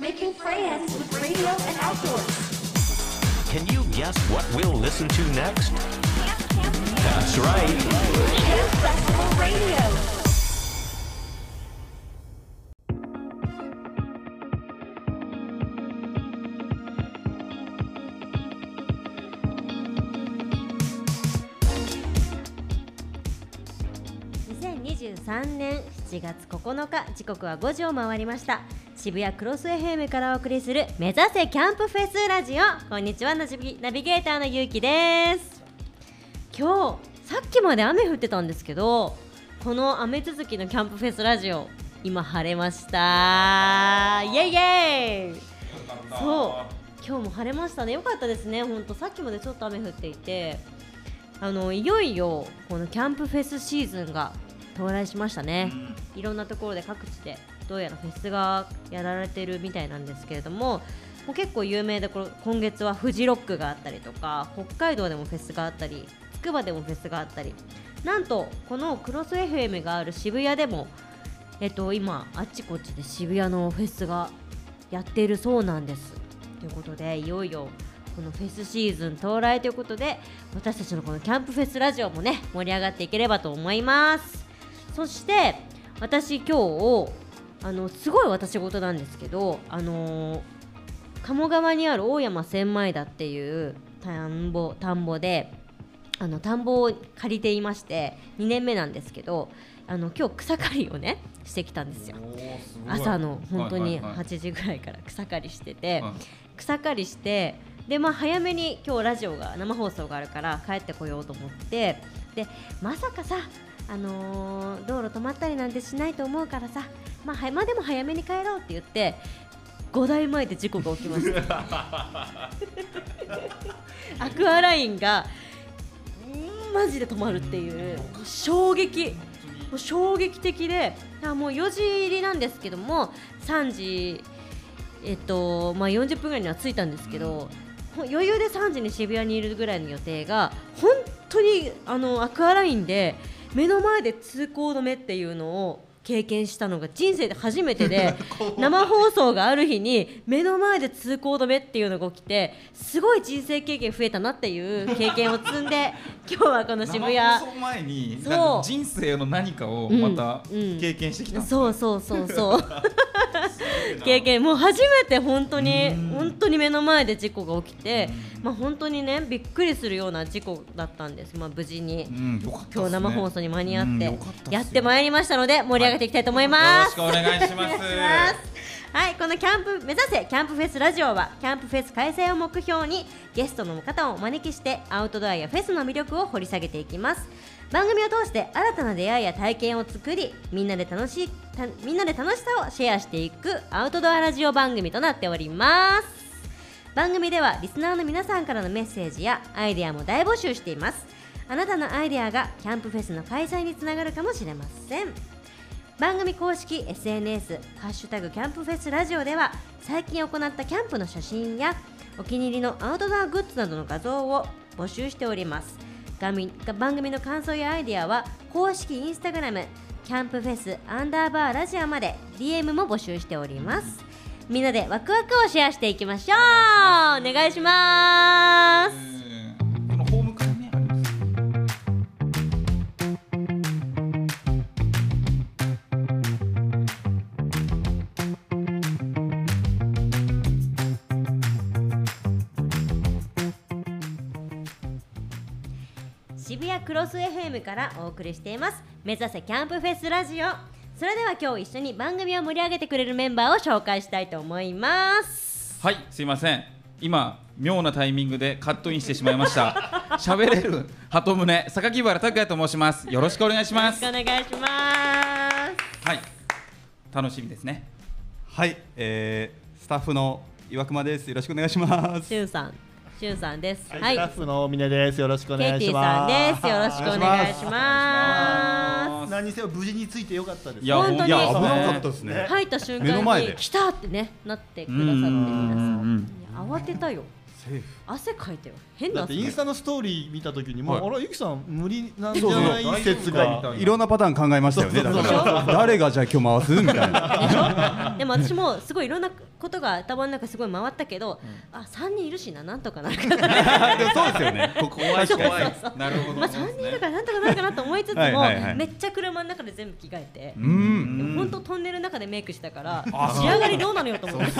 Making friends with radio and outdoors. Can you guess what we'll listen to next? Camp, camp, camp. That's right. Camp Festival Radio. 2023年7月9日時刻は5時を回りました渋谷クロス FM からお送りする目指せキャンプフェスラジオ。こんにちはナビナビゲーターのゆうきです。今日さっきまで雨降ってたんですけどこの雨続きのキャンプフェスラジオ今晴れました。イエイイエイ。そう。今日も晴れましたね。よかったですね。本当さっきまでちょっと雨降っていて。あのいよいよこのキャンプフェスシーズンが到来しましたね、いろんなところで各地でどうやらフェスがやられてるみたいなんですけれどももう結構有名でこれ今月はフジロックがあったりとか北海道でもフェスがあったりつくばでもフェスがあったり。なんとこのクロス FM がある渋谷でもえっと今あっちこっちで渋谷のフェスがやっているそうなんです。ということでいよいよこのフェスシーズン到来ということで私たちのこのキャンプフェスラジオもね盛り上がっていければと思います。そして私今日あのすごい私事なんですけどあのー鴨川にある大山千枚田っていう田んぼ田んぼであの田んぼを借りていまして2年目なんですけどあの今日草刈りをねしてきたんですよ。朝の本当にはいはい。はい8時ぐらいから草刈りしてて、はい草刈りしてでまあ早めに今日ラジオが生放送があるから帰ってこようと思ってでまさかさあのー道路止まったりなんてしないと思うからさ。まあはまあでも早めに帰ろうって言って5台前で事故が起きました アクアラインがんマジで止まるっていう。衝撃。もう衝撃的であもう4時入りなんですけども3時えっとまあ40分ぐらいには着いたんですけど、ほ余裕で3時に渋谷にいるぐらいの予定が本当にあのアクアラインで目の前で通行止めっていうのを経験したのが人生で初めてで 生放送がある日に目の前で通行止めっていうのが起きてすごい人生経験増えたなっていう経験を積んで 今日はこの渋谷。生放送前に人生の何かをまた経験してきた。そうそうそうそう。経験。もう初めて本当にうん。本当に目の前で事故が起きてまあ本当にねびっくりするような事故だったんです。まあ無事に。今日生放送に間に合っうん。てやってまいりましたので盛り上げていきたいと思います。よろしくお願いします。はい、このキャンプ目指せキャンプフェスラジオはキャンプフェス開催を目標にゲストの方をお招きしてアウトドアやフェスの魅力を掘り下げていきます。番組を通して新たな出会いや体験を作りみんなで楽しいたみんなで楽しさをシェアしていくアウトドアラジオ番組となっております。番組ではリスナーの皆さんからのメッセージやアイデアも大募集しています。あなたのアイデアがキャンプフェスの開催につながるかもしれません番組公式 SNS「ハッシュタグキャンプフェスラジオ」では最近行ったキャンプの写真やお気に入りのアウトドアグッズなどの画像を募集しております。番組の感想やアイディアは公式インスタグラムキャンプフェスアンダーバーラジオまで DM も募集しております。みんなでワクワクをシェアしていきましょう。お願いします。ス FM からお送りしています。目指せキャンプフェスラジオ。それでは今日一緒に番組を盛り上げてくれるメンバーを紹介したいと思います。はいすいません。今妙なタイミングでカットインしてしまいました。喋れる鳩宗榊原拓也と申します。よろしくお願いしよろますしくお願いします。はい。楽しみですね。はい、えー、スタッフの岩熊です。よろしくお願いします。しゅんさんしゅんさんです。はい、はい。スタッフの峰です。よろしくおケイティ願いしさんます。です。よろしくお願いします。何にせよ無事についてよかったです。いや本当に。いや危ほんとなかったですね。入った瞬間に来たってねなってくださって皆さうん慌てたよ。汗かいたよ。変だな汗。ってインスタのストーリー見たときにもう、はい。あらゆきさん無理なんじゃない？説が。いろんなパターン考えましたよね。だから。誰がじゃあ今日回す？みたいな。でも私もすごいいろんなことが頭の中すごい回ったけど、あ三人いるしななんとかなるかな。でもそうですよね。ここ怖い確かに怖いなるほど。まあ三人いるからなんとかなるかなと思いつつもはいめっちゃ車の中で全部着替えて本当トンネルの中でメイクしたから仕上がりどうなのよと思って。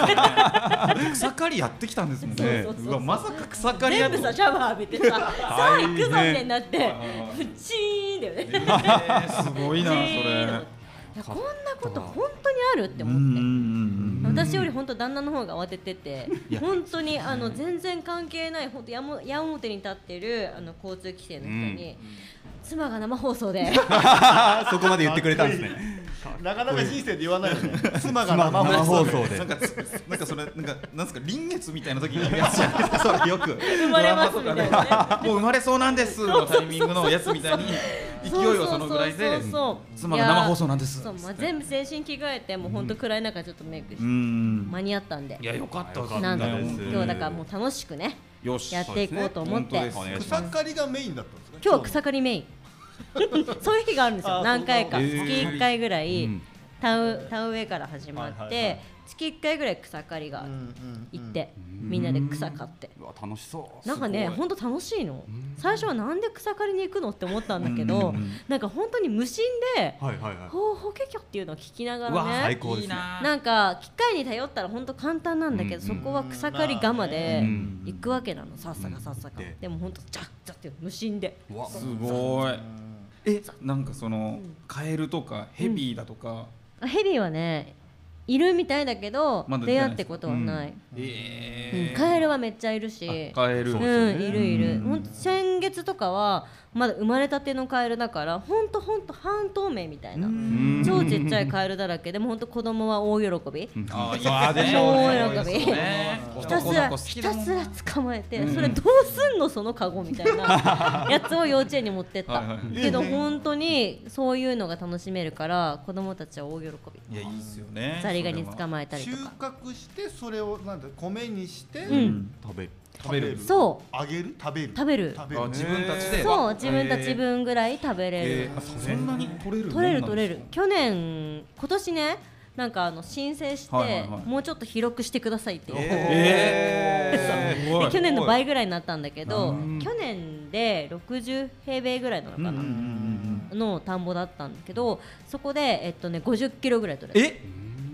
草刈りやってきたんですもんね。そうわまさか草刈りやって全部さシャワー浴びてささあ行くぞみたいになってプチーンだよね。えーすごいなそれこんなこと本当にあるって思って。うんうんうん私より本当旦那の方が慌ててて本当にあの全然関係ない本当矢面に立ってるあの交通規制の人に、妻が生放送で。そこまで言ってくれたんですね。なかなか人生で言わないよね。妻が生生放送放送でなん。かつなんかそれなんかなんですか臨月みたいな時に言うやつじゃないですか？それよく。生まれますみたいなね。もう生まれそうなんですのタイミングのやつみたいに。勢いをそのぐらいでそうそうそう。妻が生放送なんです。そう、まあ、全部全身着替えてもう本当暗い中ちょっとメイクして、うん。間に合ったんで。いやよかったよかった。なんとよ今日だからもう楽しくねよし。やっていこうと思って、草刈りがメインだったんですか？今日は草刈りメインそういう日があるんですよ。何回か。月なんだ1回ぐらい、うん。田植えから始まって、月1回ぐらい草刈りがうんうんうん。行って、みんなで草刈って。うわ楽しそう。なんかね、本当楽しいの。最初はなんで草刈りに行くのって思ったんだけど、なんか本当に無心で、はいはいはい。ほうほけきょっていうのを聞きながらね。最高ですね。なんか機械に頼ったら本当簡単なんだけど、うんそこは草刈り釜でうん。行くわけなの。さっさかさっさか、ででも本当ジャッジャって無心で。うわすごい。えなんかそのカエルとかヘビだとか？あヘビはねいるみたいだけど、まだ出会ってことはない、えうん。カエルはめっちゃいるし。カエル。うん、いるいる、ほんと先月とかはまだ生まれたてのカエルだからほんとほんと半透明みたいな。超ちっちゃいカエルだらけでもほんと子供は大喜び、大喜び。ね。ひたすらひたすら捕まえて、それどうすんのそのカゴみたいな。やつを幼稚園に持ってった。けど本当にそういうのが楽しめるから子供たちは大喜び。いやいいっすよねザリガニ捕ままえたり収とか。穫してそれをなんだ米にしてうん。食べる。食べる。そう。あげる？食べる？食べる。食べる。あ自分たちで。そう自分たち分ぐらい食べれる、えーあそそんなに取れる？取れる取れる。る去年今年ねなんかあの申請して、はいはいはい。もうちょっと広くしてくださいって言って、えー。すごいで去年の倍ぐらいになったんだけど去年で60平米ぐらいなのかな、の田んぼだったんだけどそこで、えっとね、50キロぐらい取れるえ？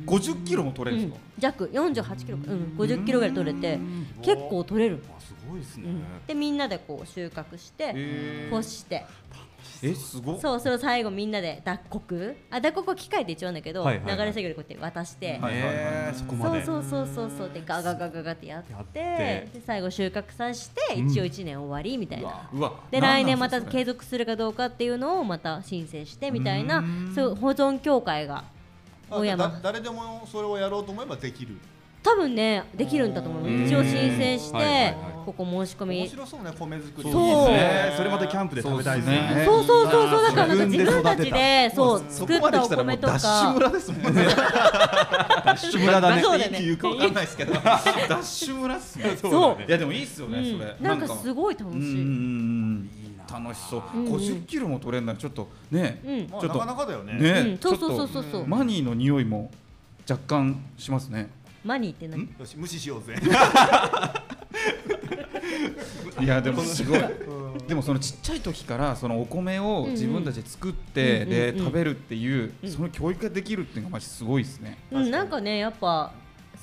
50キロも取れるん。ですか弱48キロか、うん、50キロぐらい取れて結構取れる、あすごいですね。でみんなでこう収穫して干して。えすごっ。そうそれを最後みんなで脱穀？あ脱穀は機械で一応なんだけど、はいはいはい。流れ作業でこうやって渡して、はいえーそこまで。そうそうそうそうそう。でガガガガガってやってやって。で最後収穫させて一応1年終わりみたいな、うわで来年また継続続するかどうかっていうのをまた申請してみたいな。そういう保存協会が大だ山誰でもそれをやろうと思えばできる。多分ねできるんだと思う。一応申請して、はいはいはい。ここ申し込み。面白そうね米作り。そうね。それまたキャンプで食べたいですね。そうそうそうそうだからなんか自分たちでそう作ったお来たらもうダッシ米とか。ュ村ですもんね。ダッシュ村だね。そうだね。言うかわかんないですけど。ダッシュ村っすね。そう。いやでもいいっすよねそれ。うんなんかすごい楽しい、楽しそう。50キロも取れるならちょっとねちょっとかなかだよね。ねうん。そうちょっとそう。そうそうマニーの匂いも若干しますね。マニーって何？よし無視しようぜ。いやでもすごい。でもそのちっちゃい時からそのお米を自分たちで作ってうんで食べるっていうその教育ができるっていうのがマジすごいですね。うん、なんかねやっぱ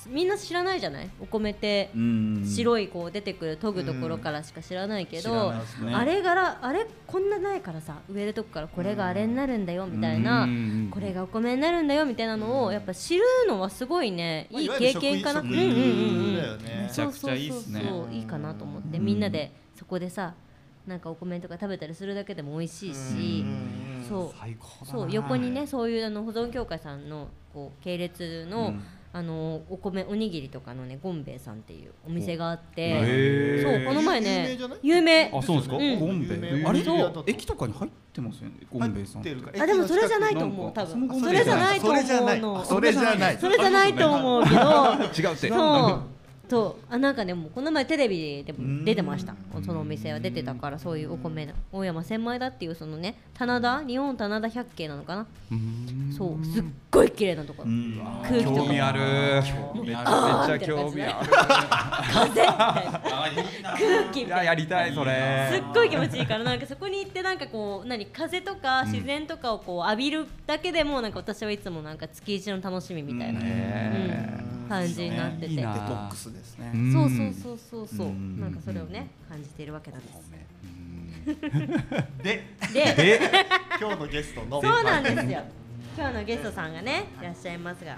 みんな知らないじゃない？お米ってうん。白いこう出てくる研ぐところからしか知らないけど、ね。あれからあれこんなないからさ植えるとこからこれがあれになるんだよみたいな、うん。これがお米になるんだよみたいなのをやっぱ知るのはすごいねいい経験かな。食うんうんうんめちゃくちゃいいっすね。そうそうそうそう。いいかなと思って。みんなでそこでさなんかお米とか食べたりするだけでも美味しいし、そう。そう横にねそういうあの保存協会さんのこう系列の、うんあのお米おにぎりとかのねゴンベイさんっていうお店があってそうこの前有名ね有名。あそうですか？うん。ゴンベイ？あれ？駅とかに入ってますよねゴンベイさんあでもそれじゃないとな思う多分。それじゃないと思それじゃないうのそれじゃない。それじゃないと思うけど 違うって。そうとあなんかねもうこの前テレビでも出てました。そのお店は出てたからそういうお米の大山千枚田っていうそのね棚田日本棚田百景なのかな。そうすっごい綺麗なところ。空気とか。興味ある。めちゃめちゃ興味ある。風空気みいたいな。ややりたいそれ。すっごい気持ちいいからなんかそこに行ってなんかこう何風とか自然とかをこう浴びるだけでもなんか私はいつもなんか月一の楽しみみたいな、うん。感じになってて、いいな。デトックスですね。ん。そうそうそうそうそう。うん。なんかそれをね感じているわけなんです。で、でで今日のゲストのそうなんですよ。今日のゲストさんがねいらっしゃいますが。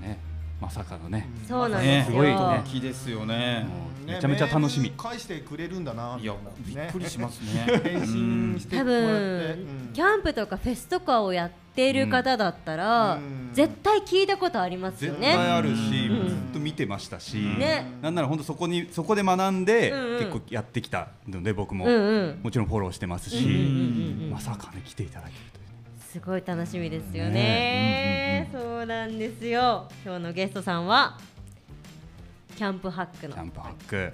ねまさかのね。そうなんねですよ、すごいね。大きいですよね。めちゃめちゃ楽しみ。返してくれるんだな。いやびっくりしますね。多。分キャンプとかフェスとかをやっている方だったら、うん。絶対聞いたことありますよ絶対ね。あるしうん。ずっと見てましたしね。なんなら本当そこにそこで学んでうんうん。結構やってきたので僕も。うんうん。もちろんフォローしてますしうんうんうんうんまさかね来ていただけるとすごい楽しみですよね。そうなんですよ。今日のゲストさんはキャンプハックの。キャンプハック。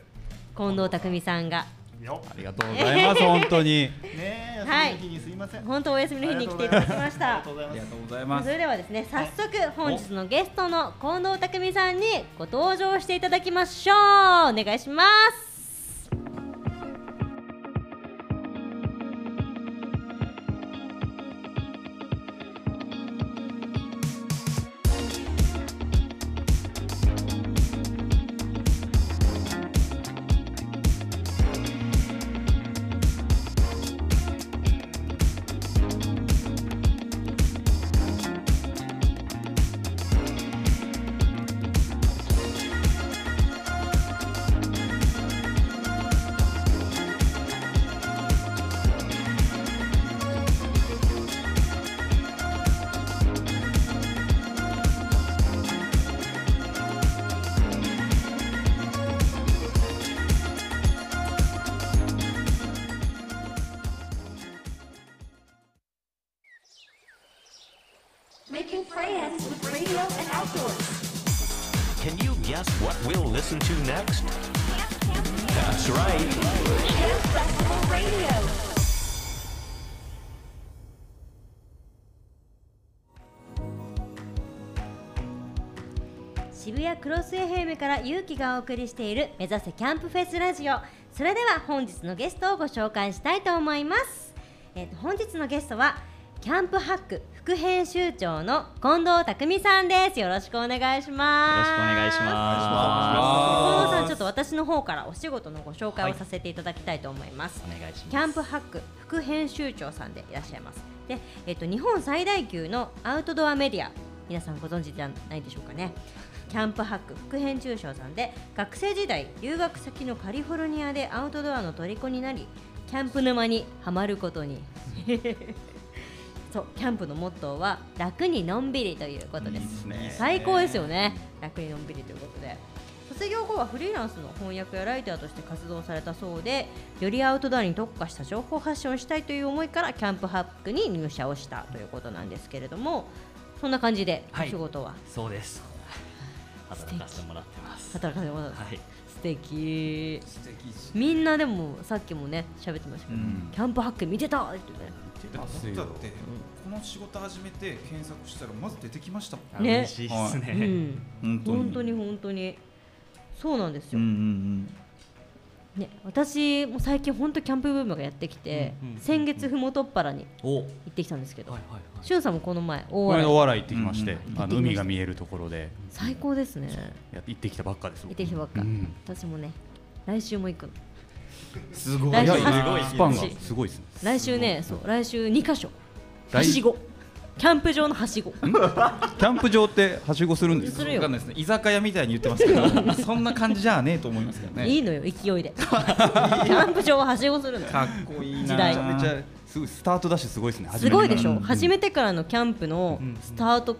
近藤匠さんがよありがとうございます 本当にねえ、はい休みの日にすいません。本当お休みの日に来ていただきましたありがと。うございますありが。とうございますそれではですね早速本日のゲストの近藤匠さんにご登場していただきましょうお願いします渋谷クロス FM から勇気がお送りしている目指せキャンプフェスラジオ。それでは本日のゲストをご紹介したいと思います、えーと本日のゲストはキャンプハック副編集長の近藤匠さんです。よろしくお願いします。よろしくお願いします。近藤さんちょっと私の方からお仕事のご紹介をさせていただきたいと思います、お願いします。キャンプハック副編集長さんでいらっしゃいます。で、えっと日本最大級のアウトドアメディア。皆さんご存知じゃないでしょうかねキャンプハック副編集長さんで学生時代留学先のカリフォルニアでアウトドアの虜になりキャンプ沼にはまることに。そうキャンプのモットーは楽にのんびりということです。最高ですよね。楽にのんびりということで。卒業後はフリーランスの翻訳やライターとして活動されたそうでよりアウトドアに特化した情報発信をしたいという思いからキャンプハックに入社をしたということなんですけれどもそんな感じでおはい。仕事は？そうです働かせてもらってます。働かせてもらってます、はい。素敵。素敵。しみんなでもさっきもね喋ってましたけど、うん。キャンプハック見てたってね。だってだって。この仕事始めて検索したらまず出てきましたもん。あね。嬉しいですね、うん。本当に。本当に本当に。そうなんですよ、うんうんね、私も最近本当キャンプブームがやってきて、うんうん先月ふもとっぱらに行ってきたんですけど、はいはいしゅんさんもこの前大洗。お笑い行ってきましてうんあの海が見えるところで。最高ですね。や行ってきたばっかです行ってきたばっか、うん。私もね来週も行くの。すごい。すごいスパンがすごいですね。来週ねそう来週2箇所。は来しご。キャンプ場のはしご。キャンプ場ってはしごするんですか？するよ。わかんないですね。居酒屋みたいに言ってますけど そんな感じじゃねえと思いますけどね。いいのよ勢いで。キャンプ場ははしごするの。かっこいいな。時代。めちゃめちゃすごいスタートダッシュすごいですね。すごいでしょ、うん。初めてからのキャンプのスタート、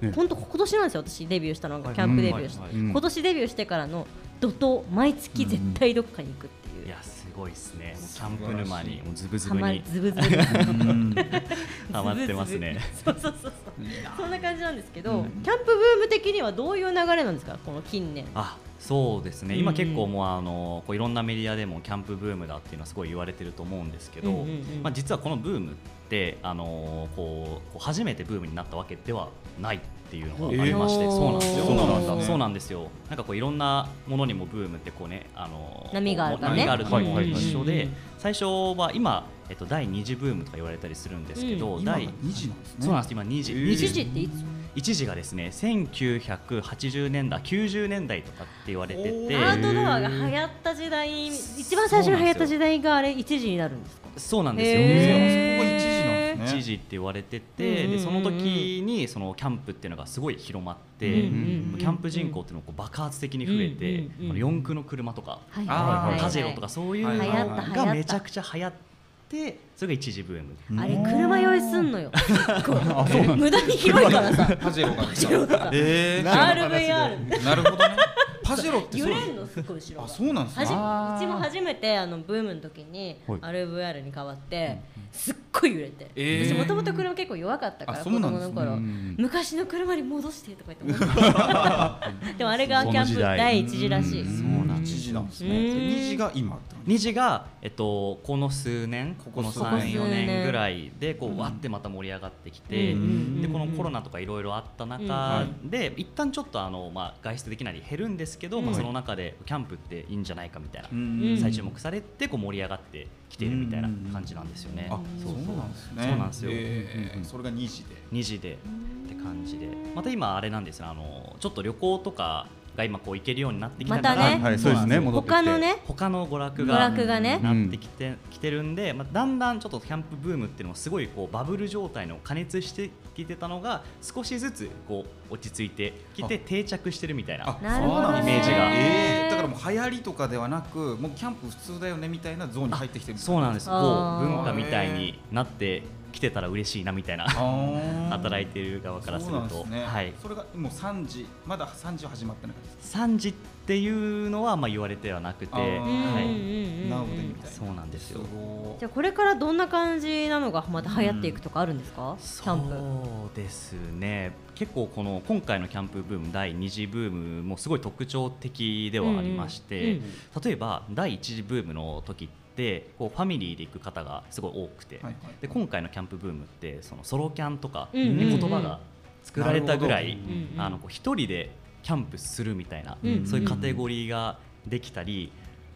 ね。本当今年なんですよ私。デビューしたのがキャンプデビューして、今年デビューしてからの怒涛毎月絶対どっかに行くっていう、いやすごいですね。もうキャンプ沼にもうズブズはまブにズブズブ ハマってますね。そうそうそうそう。そんな感じなんですけど、キャンプブーム的にはどういう流れなんですか？この近年。あそうですね、うん。今結構もうあのこういろんなメディアでもキャンプブームだっていうのはすごい言われてると思うんですけど、うんうんうん。まあ、実はこのブームってあのこうこう初めてブームになったわけではないっていうのがありまして、えー。そうなんですよ。そうなんだね。そうなんですよ。なんかこういろんなものにもブームってこうねあの波があるからね。波があると思う一緒でうん最初は今、えっと、第2次ブームとか言われたりするんですけど、うん。第今2時なんですね。そうなんです。今2次、えー。一時っていつ？一時がですね1980年代90年代とかって言われてて。アウトドアが流行った時代一番最初に流行った時代があれ一時になるんですか？そうなんですよ、へー。そこが一時なんですね。一時って言われてて、でその時にそのキャンプっていうのがすごい広まって、うんうんうんキャンプ人口っていうのが爆発的に増えて、うんうんうんあの四駆の車とか、はいはいはいパジェロとかそういうのがめちゃくちゃ流行ってそれが一時ブーム。あれ車酔いすんのよ。無駄に広いからさ。パジ RVR なるほどねパジェロって。そう揺れんのすごい後ろが。あそうなんですねはじあうちも初めてあのブームの時にはい。RVR に変わってすっごい揺れて、えー。私もともと車結構弱かったからあ子そうなんですね。供の頃。うん昔の車に戻してとか言って思って でもあれがキャンプ第一次らしい。そうなんです。一時なんですね。うん。2時が今って二次が、えっと、この数年このこ数年34年ぐらいでこうわってまた盛り上がってきて、うんでこのコロナとかいろいろあった中で、一旦ちょっとあの、まあ、外出できないり減るんですけど、まあ、その中でキャンプっていいんじゃないかみたいな、ん。再注目されてこう盛り上がってきているみたいな感じなんですよね。あそうそう。なんですね。そうなんですよ。えーそれが2時で。2時でって感じで。また今あれなんですよ。あのちょっと旅行とかが今こう行けるようになってきたから、またね。はいそうですね戻っ他のね。他の娯楽娯が楽がね。なってきて,、きてるんで、まあ、だんだんちょっとキャンプブームっていうのもすごいこうバブル状態の加熱してきてたのが少しずつこう落ち着いてきて定着してるみたいな。イメージが。えーだからもう流行りとかではなくもうキャンプ普通だよねみたいなゾーンに入ってきてる。そうなんです。こう文化みたいになってきてたら嬉しいなみたいなあ 働いてる側からすると、そうなんですね、はい、それがもう3時まだ3時は始まってないです3時っていうのはまあ言われてはなくて、はい、うんなるほどみたいな。そうなんですよ。ごじゃあこれからどんな感じなのがまた流行っていくとかあるんですか、キャンプ。そうですね。結構この今回のキャンプブーム第2次ブームもすごい特徴的ではありまして、うんうん。例えば第1次ブームの時ってこうファミリーで行く方がすごい多くて、はいはい。で今回のキャンプブームってそのソロキャンとか、言葉が作られたぐらい、一人でキャンプするみたいな、うんそういうカテゴリーができたり。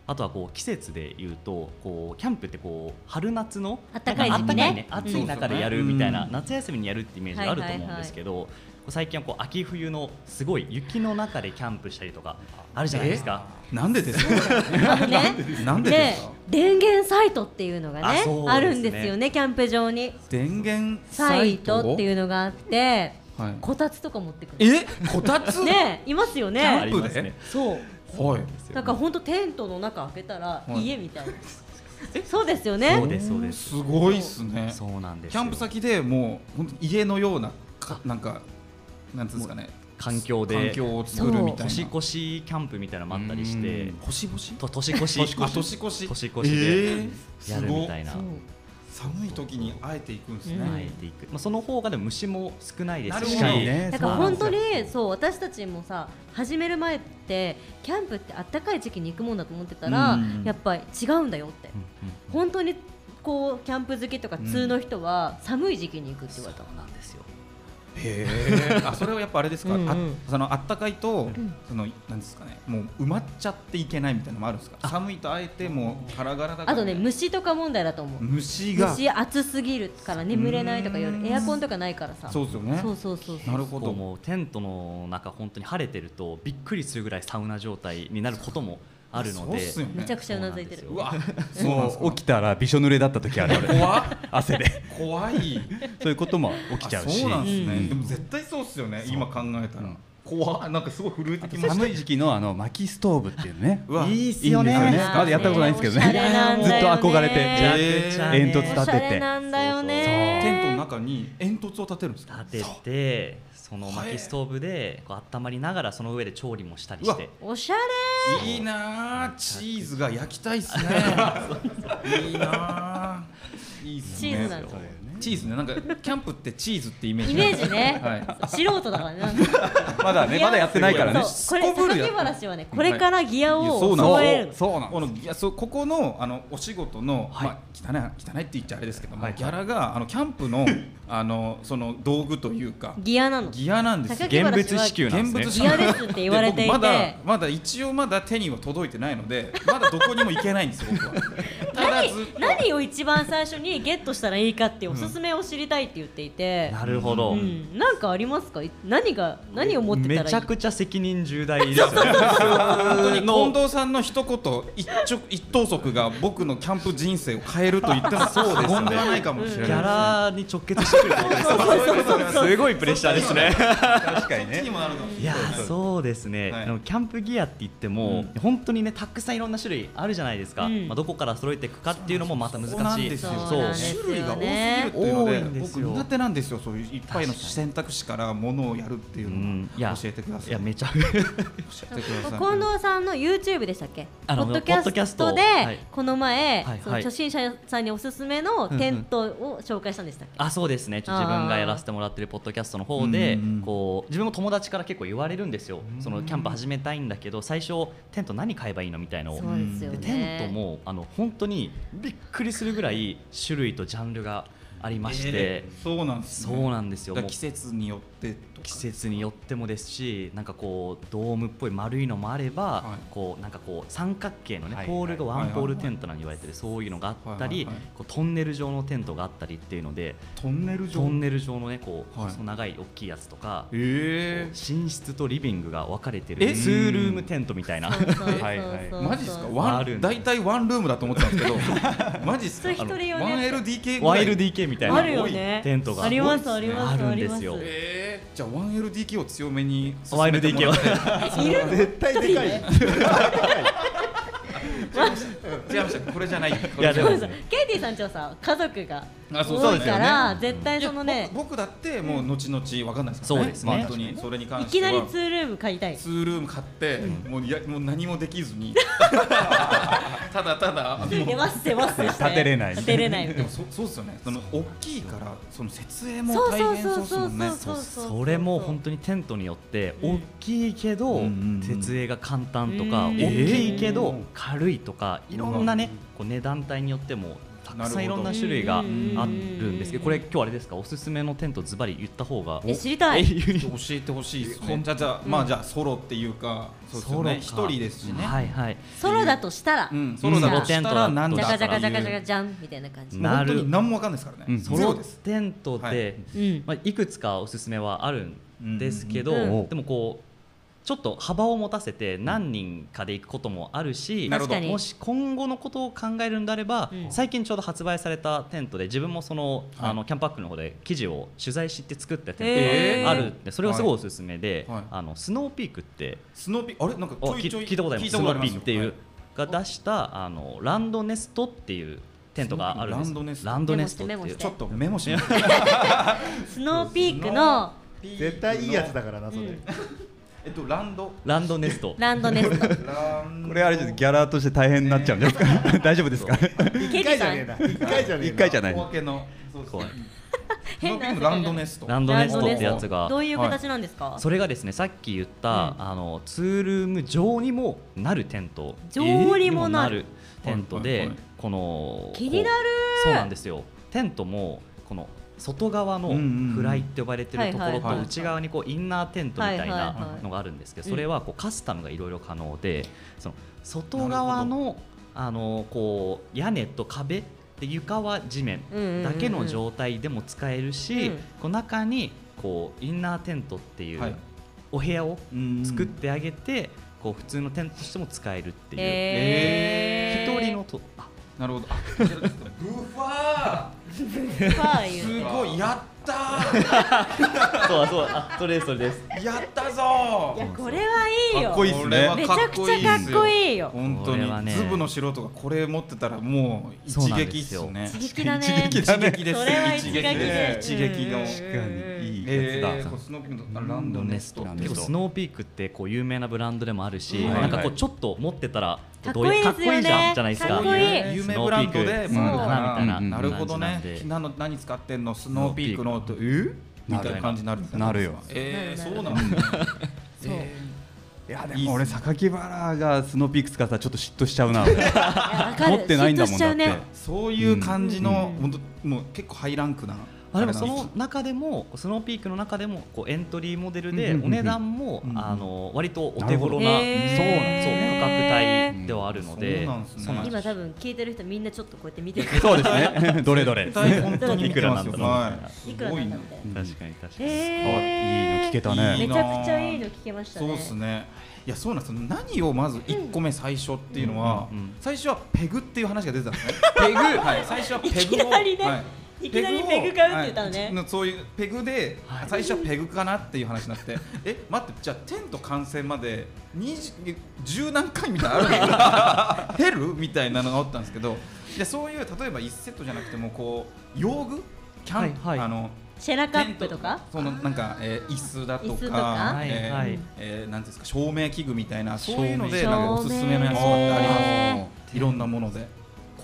あとはこう季節でいうとこうキャンプってこう春夏のあったかいね。なんかあったかいね暑い中でやるみたいな、うん夏休みにやるってイメージがあると思うんですけど、最近はこう秋冬のすごい雪の中でキャンプしたりとかあるじゃないですか。なんでですか？なんでですか？電源サイトっていうのがねあるんですよねキャンプ場に。電源サイト？っていうのがあってはい。こたつとか持ってくる。え？こたつ？ねいますよキャンプねありますね。そう。はい。だから本当テントの中開けたらはい。家みたいな。そうですよね。そうですそうです。すごいっすね。そうなんですキよ。ャンプ先でもう本当家のようなかなんかなんつうんですかね。環境で。環境を作るみたいな。年越しキャンプみたいなのもあったりして、年越し。年越？し年越し？年越しでえーやるみたいな。寒い時にあえていくんですね、うん。あえていく、まあ、その方がでも虫も少ないです。し、なるほど。ね。だから本当にそう私たちもさ始める前ってキャンプってあったかい時期に行くもんだと思ってたら、うん。やっぱり違うんだよって、本当にこうキャンプ好きとか通の人は寒い時期に行くって言われた、そうなんですよ。へえあそれはやっぱあれですか？うんうん。あそのあったかいと、そのなんですかねもう埋まっちゃっていけないみたいなのもあるんですか？寒いとあえてもうガラガラだから。あとね虫とか問題だと思う。虫が。虫暑すぎるから眠れないとか夜エアコンとかないからさ。そうですよね。そうそうそうそう。なるほど。もうテントの中本当に晴れてるとびっくりするぐらいサウナ状態になることもあるのそうっでね。めちゃくちゃうなずいてる。そううわそう起きたらびしょ濡れだった時ある俺怖っ汗で。怖い。そういうことも起きちゃうし。あそうなんですね、うん。でも絶対そうっすよね今考えたら。怖っ。なんかすごい震えてきました。寒い時期のあの薪ストーブっていうね。うわ。いいっすよね。ですよね。まだやったことないんですけどおしゃれなんね。ずっとだよね憧れてえー煙突立てて。れなんだよテントねの中に煙突を立てるんですか？立ててその薪ストーブでこう温まりながらその上で調理もしたりして。おしゃれ。いいなあチーズが焼きたいっすね。いいなあいいっすね。チーズなんですよ。ねチーズね。なんかキャンプってチーズってイメージ。イメージね、はい。素人だからね。まだねまだやってないからね。これ榊原氏はねこれからギアをそうなん揃える。のそうなんこのいやそうここのあのお仕事の、はい。まあ汚い汚いって言っちゃあれですけども、はい。はいギャラがあのキャンプの あのその道具というかギアなの。ギアなんです現物支給なんですね。現物支給。ギアですって言われていて。まだまだ一応まだ手には届いてないのでまだどこにも行けないんですよ僕は。何何を一番最初にゲットしたらいいかっておすすめを知りたいって言っていて、なるほど、うん、なんかありますか？何が何を持ってたらいい？めちゃくちゃ責任重大。です近藤さんの一言一直一投足が僕のキャンプ人生を変えると言っても そうです言ではないかもしれないギャラに直結してくるす。ごいプレッシャーですね。確かにね。いやそうですね、はい。でもキャンプギアって言っても、本当にねたくさんいろんな種類あるじゃないですか、うん。まあ、どこから揃えていくかっていうのもまた難しい。そうなんですよそう。なんですよ種類が多すぎるっていうの多で僕苦手なんですよ。そういういっぱいの選択肢からものをやるっていううのを教えてください。いやめちゃ教えてください。近藤さんの YouTube でしたっけ？あのポッドキャストスト。で、はい。この前、はいその初心者さんにおすすめのテントを紹介したんでしたっけ、あそうですね。ちょっと自分がやらせてもらってるポッドキャストの方でうんこう自分も友達から結構言われるんですよ。そのキャンプ始めたいんだけど最初テント何買えばいいのみたいのをそうですよでねテントもあの本当にびっくりするぐらい種類とジャンルがありまして、えーそうなんですね。そうなんですよ。季節によって季節によってもですしなんかこうドームっぽい丸いのもあれば、はい。こうなんかこう三角形のね、はい。ポールがワはい。ンポールテントなんて言われてるそういうのがあったり、はい。はい。はい。こうトンネル状のテントがあったりっていうのでトンネル状？トンネル状のねこう、はい。細長い大きいやつとか、え寝室とリビングが分かれてえ？るツールームテントみたいな。マジですか？ワン大体ワンルームだと思ってたんですけど マジですか？それ一人用のワンやつ LDK ぐらい。1LDK みたいなあるよね。テントがありますありますあるありますんです。よえー、じゃあ 1LDK を強めに進めても 1LDK らはって。いるの絶対でかい 違いました。これじゃない。こいやでも。れじゃない。そうそうケイティさんちはさ家族があそう多いそうですよね。から、絶対そのね僕僕だってもう後々わかんないですからね。そうですね。本当に。それに関いきしては。なりツールーム買いたい。ツールーム買って、もういやもう何もできずに。ただただ。出ます出ます立てれない。立てれない。でいもそそうですよね。その大きいからその設営もそう大変そうですそう。もんね。そうそうそれも本当にテントによって大きいけど設営が簡単とかうん。大きいけど軽いとかいろんなねこう値段帯によってもたくさんいろんな種類があるんですけどこれ今日あれですか？おすすめのテントズバリ言った方が。え知りたい。え 教えてほしいですね。じゃあじゃあ、まあじゃあソロっていうかそうですよね。一ソロか。人ですしね、はいはい。ソロだとしたら、うん、ソロだとしたら何じゃだかじゃかじゃかじゃもかじゃんみたいな感じ。う本当なる。に何もわかんないですからね、うん。ソロテントはでうんまあいくつかおすすめはあるんですけどうん。うん。うん。でもこうちょっと幅を持たせて何人かで行くこともあるし、なるほど。確かに。もし今後のことを考えるんであれば、うん。最近ちょうど発売されたテントで自分もその,、はい。あのキャンパックの方で記事を取材して作ったテントがあるんでそれがすごいおすすめで、はい。はい。あのスノーピークってスノーピーあれ？なんか聞ょいちょい聞いたことあります。スノー聞いたことあります。ピークっていう、はい。が出したあのランドネストっていうテントがあるんです。ランドネスト。ランドネストっていう。ちょっとメモし スノーピークの絶対いいやつだからなそれ、えっとランド？ランドネスト。ランドネスト。ランこれあれちょっとギャラとして大変になっちゃうんですか？大丈夫ですか？一回じゃねえんな。一回じゃねえな。一回じゃない小分けのそうですねスノ変なーピークのランドネスト。ランドネストってやつが。どういう形なんですか、それがですねさっき言った、うん。あのツールーム上にもなるテント。上にもなる。テントで、はいはいはい。この気になる。そうなんですよ。テントもこの外側のフライって呼ばれてるところと内側にこうインナーテントみたいなはいのがあるんですけどうん。それはこうカスタムがいろいろ可能でその外側のあのこう屋根と壁で床は地面だけの状態でも使えるし、うん。こう中にこうインナーテントっていう、はい。お部屋をうん作ってあげて、こう普通のテントとしても使えるっていう、えー、一人のとあなるほど。ブファファーーすごいやったー。そうそうあそれですそれです。やったぞ。いやこれはいいよ。かっこいいっすね。めちゃくちゃかっこいいよ。本当に。ズブの素人がこれ持ってたらもう一撃っすね。一撃だね。一撃ですそれは一撃ねです。一撃の。うん確かにいいえやつだ。ー、スノーピークのラ結構スノーピークってこう有名なブランドでもあるし、はい。なんかこうちょっと持ってたらかっこいいですよね。かっこいいじゃんじゃないですか。かっこいい。有名ブランドでスノーピークもう。かなみたいなう。んなるほどね。なの何使ってんの？スノーピークのとえ？みたいな感じになるなるよ。えー、なるそうなんですねそう。えいやでも俺榊原がスノーピーク使ったらちょっと嫉妬しちゃうな。持ってないんだもんだって。ーそういう感じの、もう結構ハイランクなあでもその中でもスノーピークの中でもこうエントリーモデルでうんうんうんうん。お値段もうんうんあの割とお手頃なそうへー。そう価格帯ではあるので。ね。今多分聞いてる人みんなちょっとこうやって見てる。そうですね。どれどれ。本当にいくらなんだろう。はい。い。くらなんだみたいな確かに確かにへいいの聞けたね。めちゃくちゃいいの聞けましたね。そうですね。いやそうなんですよ。何をまず1個目最初っていうのは、うんうん。最初はペグっていう話が出てたんですね。ペグ。はい。最初はペグを。いきなりね。はいいきなりペグ買うって言ったのね。はいそういうペグで、最初はペグかなっていう話になってえ待ってじゃあテント完成まで20 10何回みたいなのあるの 減る？みたいなのがあったんですけどでそういう例えば1セットじゃなくてもこう用具？キャンプ、はいはい。あのシェラカップとかそのなんか、えー、椅子だとか椅子とか？えーはいはい。えーなんていうんですか照明器具みたいなそういうのでなんかおすすめのやつってあります。いろんなもので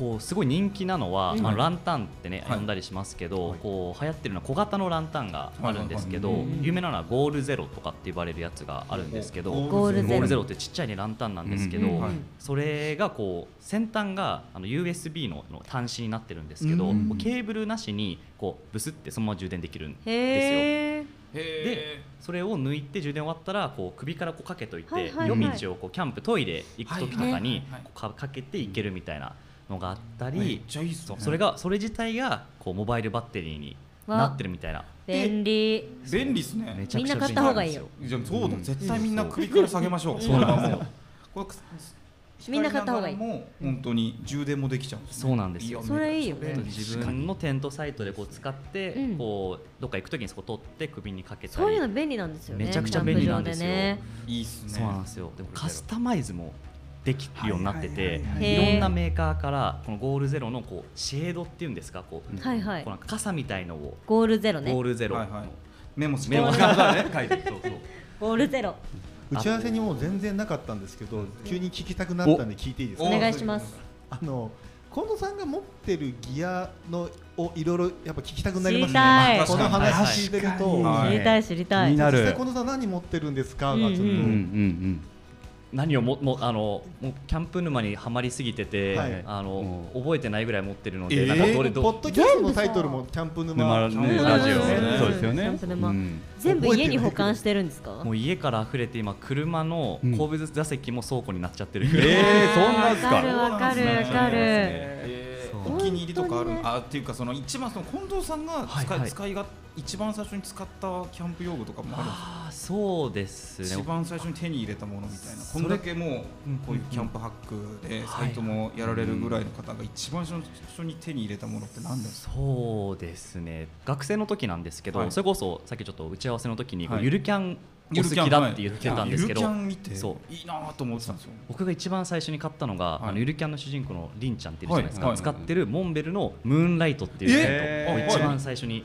こうすごい人気なのは、うん。あのランタンってね、はい。呼んだりしますけど、こう流行ってるのは小型のランタンがあるんですけど、はいはいはい有名なのはゴールゼロとかって呼ばれるやつがあるんですけど、ゴールゼロ。ゴールゼロってちっちゃいねランタンなんですけど、うんうんはい。それがこう先端があの USB のの端子になってるんですけど、ケーブルなしにこうブスってそのまま充電できるんですよ。でそれを抜いて充電終わったらこう首からこうかけといて、はいはい。はい夜道をこうキャンプトイレ行く時とかにかけていけるみたいなのがあっためっり、ちゃいいっすね。それがそれ自体がこうモバイルバッテリーになってるみたいな。便利。便利っすね。めちゃくちゃみんな買った方がいいよ。じゃあそうだ絶対みんな首から下げましょう。そう。なんですよこれみんな買った方がいい。も本当に充電もできちゃうんですねそうなんです。よやそれいいよね。自分のテントサイトでこう使って、うん。こうどっか行く時にそこ取って首にかけたり。そういうの便利なんですよね。めちゃくちゃ便利なんですよ。いいっすね。そうなんですよ。でもカスタマイズもできるようになっててはいはいはいはい。いろんなメーカーからこのゴールゼロのこうシェードっていうんですかこう、はいはいこうなんか傘みたいのを。ゴールゼロね。ゴールゼロ。の、はいはい。メモしてメモ。がね。書いてる。そうそう。ゴールゼロ。打ち合わせにもう全然なかったんですけど急に聞きたくなったんで聞いていいですか？お願いします。あの近藤さんが持ってるギアのをいろいろやっぱ聞きたくなります知りたい。ねこの話聞いてるとはい知りたい知りたい。気になる。実際近藤さん何持ってるんですかがちょっと、うんうんうんうん何をももあのもうキャンプ沼にはまりすぎてて、はい。あのう覚えてないぐらい持ってるので、えーなんかどれどポッドキャストのタイトルもキャンプ沼。沼ねう。んラジオうんそうですよね。うん。全部家に保管してるんですか？もう家から溢れて今車の後部座席も倉庫になっちゃってる、えーそんなか？わかるわかるわかるお気に入りとかあるあっていうかその一番その近藤さんが使い,、はいはい。使いが一番最初に使ったキャンプ用具とかもあるんですかそうですね。一番最初に手に入れたものみたいな。こんだけもうこういうキャンプハックでサイトもやられるぐらいの方が一番最初に手に入れたものって何ですかそうですね。学生の時なんですけど、はい。それこそさっきちょっと打ち合わせの時にゆるキャンお好きだって言ってたんですけど、ゆるキャン見てそう。いいなと思ってたんですよ。僕が一番最初に買ったのが、はい。あのゆるキャンの主人公のりんちゃんっているじゃないですか、はい。はい使ってるモンベルのムーンライトっていうえライトをー一番最初に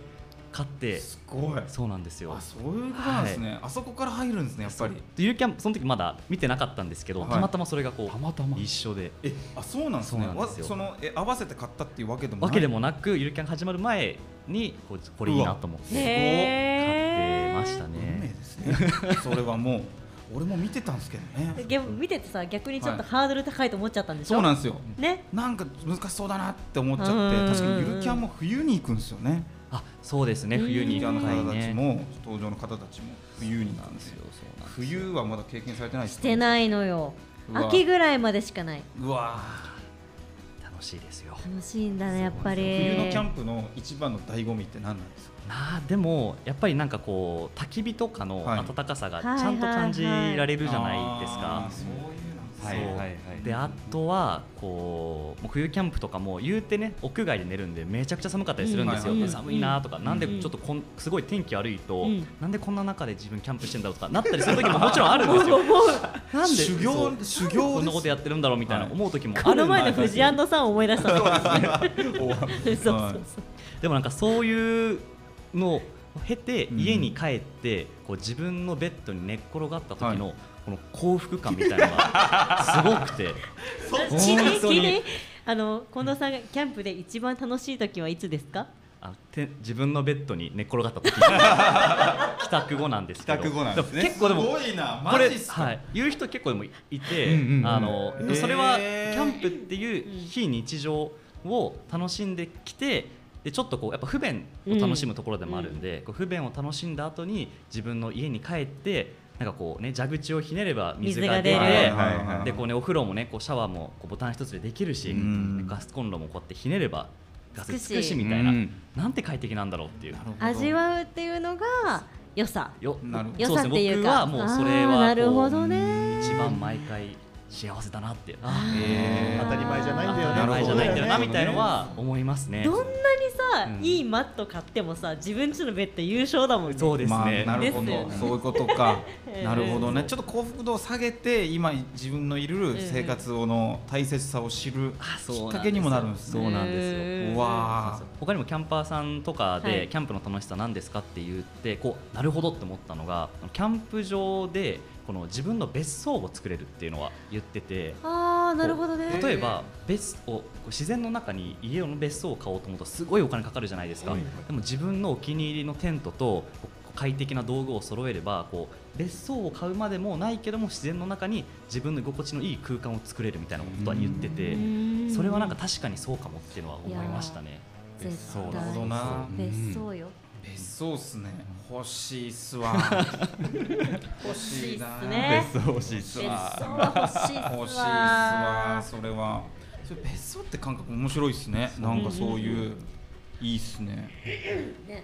買って、すごい。そうなんですよ。あそういうことなんですね、あそこから入るんですねやっぱり。ゆるキャンその時まだ見てなかったんですけど、はい。たまたまそれがこうたまたま。一緒で。えあそうなんですね。そうなんですよ。わそのえ合わせて買ったっていうわけでもない。わけでもなくゆるキャン始まる前にこれいいなと思って。買ってました運命ねですね。それはもう俺も見てたんですけどね。でも見ててさ逆にちょっとはいハードル高いと思っちゃったんでしょ？そうなんですよ。ね？なんか難しそうだなって思っちゃって確かにゆるキャンも冬に行くんですよね。あそうですね。冬に。ゆるキャン一回の方たちね。も登場の方たちも冬になんですよ。冬はまだ経験されてないですしてないのよ。秋ぐらいまでしかない。うわ。楽しいですよ。楽しいんだねやっぱり。冬のキャンプの一番の醍醐味って何なんですか？あーでもやっぱりなんかこう焚き火とかのはい。暖かさがちはいゃんと感じられるじゃないですあか。はいはいはい。であとはこうもう冬キャンプとかも言うてね屋外で寝るんでめちゃくちゃ寒かったりするんですよ、うんで寒いなとか、うん。なんでちょっとこんすごい天気悪いと、うん。なんでこんな中で自分キャンプしてんだろうとかなったりする時ももちろんあるんですよ。なんで修行修行こんなことやってるんだろうみたいなはい。思う時もあるんこの前の藤安さんを思い出したの そうそうそう。でもなんかそういうの経てうん。家に帰ってこう自分のベッドに寝っ転がった時のこの幸福感みたいなのが すごくて。ちな本当に。みにあの近藤さんがキャンプで一番楽しい時はいつですか？あて自分のベッドに寝っ転がった時。帰宅後なんですけど。帰宅後なんですね。も結構でもすごいな。これマジっすか？はい、言う人結構でもいて、うんうんうんあのそれはキャンプっていう非日常を楽しんできてでちょっとこうやっぱ不便を楽しむところでもあるんで、こう不便を楽しんだ後に自分の家に帰ってなんかこうね蛇口をひねれば水が出てでこうねお風呂もねこうシャワーもこうボタン一つでできるし、ん。ガスコンロもこうやってひねればガスつくし。しみたいな、うん。なんて快適なんだろうっていう。味わうっていうのが良さ。よなるほど。良さっていうか僕はもうそれはなるこうほどね。一番毎回幸せだなって。当たり前じゃないんだよね。当たり前じゃないんだよなみたいのは思いますね。どんなにさ、うん。いいマット買ってもさ自分家のベッド優勝だもんね。そうですまあ、ね、なるほど、そういうことか。え えなるほどね。ちょっと幸福度を下げて今自分のいる生活の大切さを知るきっかけにもなるんですね。そうなんですよ。他にもキャンパーさんとかで、はい。キャンプの楽しさ何ですかって言ってこうなるほどって思ったのがキャンプ場でこの自分の別荘を作れるっていうのは言っててああなるほどね。例えば別をこう自然の中に家の別荘を買おうと思うとすごいお金かかるじゃないですか、はいでも自分のお気に入りのテントとこう快適な道具を揃えればこう別荘を買うまでもないけども自然の中に自分の居心地のいい空間を作れるみたいなことは言っててうん。それはなんか確かにそうかもっていうのは思いましたね。絶対なるほどな。別荘よ別荘っすね。欲しいっすわ。欲しいな。別荘欲しいっすわ。は欲しいっすわ。それはそれ別荘って感覚面白いっすね。なんかそういういいっすね。ね。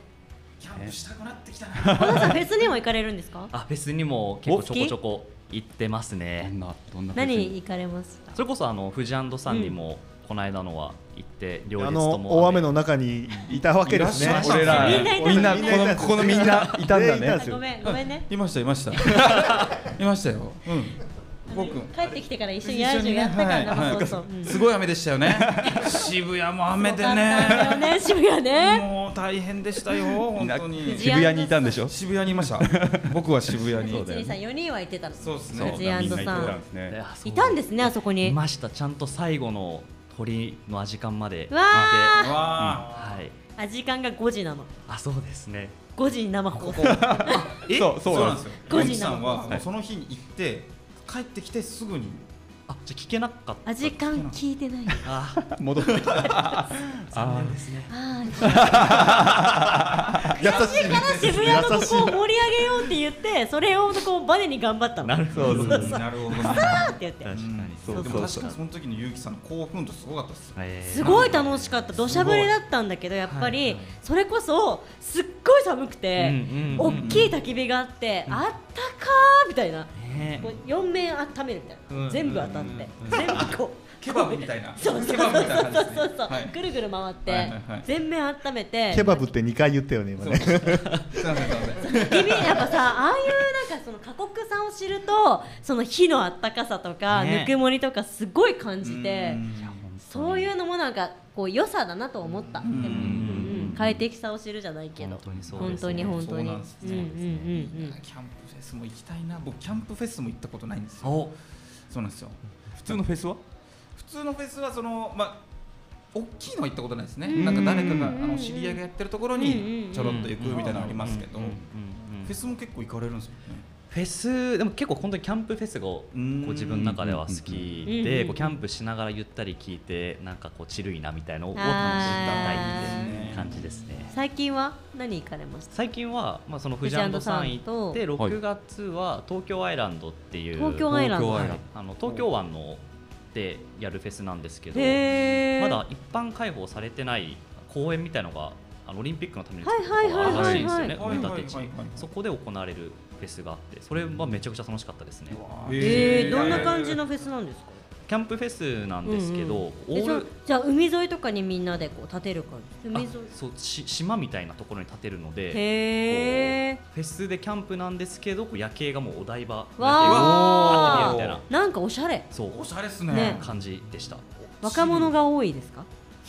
キャンプしたくなってきたな。小田さんフェスにも行かれるんですか？あフェスにも結構ちょこちょこ行ってますどねん。などんな何に行かれますか？それこそあの富士さんにもこの間のは行って両あ立とのも大雨の中にいたわけですね。俺ら。みんなこないのここのみんないたんだね。ごめんごめんね。いましたいました。いましたよ。うん。僕。帰ってきてから一緒にラジオやったから生はい放送。うん。すごい雨でしたよね。渋谷も雨でね。ね渋谷ね。もう大変でしたよ本当に。渋谷にいたんでしょ？渋谷にいました。僕は渋谷に。そうだよね一二三四人はいてたの。そうですね。そうジアンドさん。みな行ってたんですね。あそういたんですねあそこいにました。ちゃんと最後の鳥のアジカンまでわー。わはい。あ時間が5時なの。あそうですね。5時に生放送。えそうそうなんですそうなんですよ。5時さんはその日に行って帰ってきてすぐにあじゃあ聞けなかった。あ時間聞いてない。あ。戻って。きた残念ですね。あ 優しいー渋谷のここを盛り上げようって言ってそれをこうバネに頑張ったの。なるほど。なるほどあーって言って。確かに。そう。でも確かに。その時の結城さんの興奮度すごかったですえーすごい楽しかった。土砂降りだったんだけどやっぱはい。りそれこそすっごい寒くて大きい焚き火があってあったみたいな。ね。こう4面温めるみたいうん。な全部当たって。全部こ う。ケバブみたいな。そうそうそうそう。そうそうはい。ぐるぐる回ってはいはいはい。全面温めて。ケバブって2回言ったよね今ね。すいませんすいません焚き火やっぱさああいうなんかその過酷さを知るとその火のあったかさとかね。ぬくもりとかすごい感じてうん。そういうのもなんかこう良さだなと思った。うん快適さを知るじゃないけど。本当にそう本当ですね。に本当に。そうなんですね。うんうんうんうん。キャンプフェスも行きたいな。僕キャンプフェスも行ったことないんですよ。お。そうなんですよ。普通のフェスは？普通のフェスはそのまあ大きいのは行ったことないですね。うん。なんか誰かがあうん。の知り合いがやってるところうんにちょろっと行くみたいなのありますけど。フうんェスも結構行かれるんですよねフェスでも結構本当にキャンプフェスがこううん自分の中では好きうんでこうキャンプしながらゆったり聞いてなんかこうチルいなみたいのを楽しみたいって感じですね。最近は何行かれました？最近は、まあ、その富士さん行って富士さん6月は東京アイランドっていう東京アイランド。はい。あの東京湾のでやるフェスなんですけどまだ一般開放されてない公園みたいのがあのオリンピックのために作ったらしいんですよね埋め立て地。そこで行われるフェスがあってそれはめちゃくちゃ楽しかったですね。えー。どんな感じのフェスなんですか？キャンプフェスなんですけど、うんうんじゃあールじゃあ海沿いとかにみんなでこう立てる感じ？海沿い。あそうし島みたいなところに建てるのでへえフェスでキャンプなんですけど夜景がもうお台場わー夜景がバー。って見えるみたいな。なんかおしゃれ。そう。おしゃれっすねね。感じでした。若者が多いですか？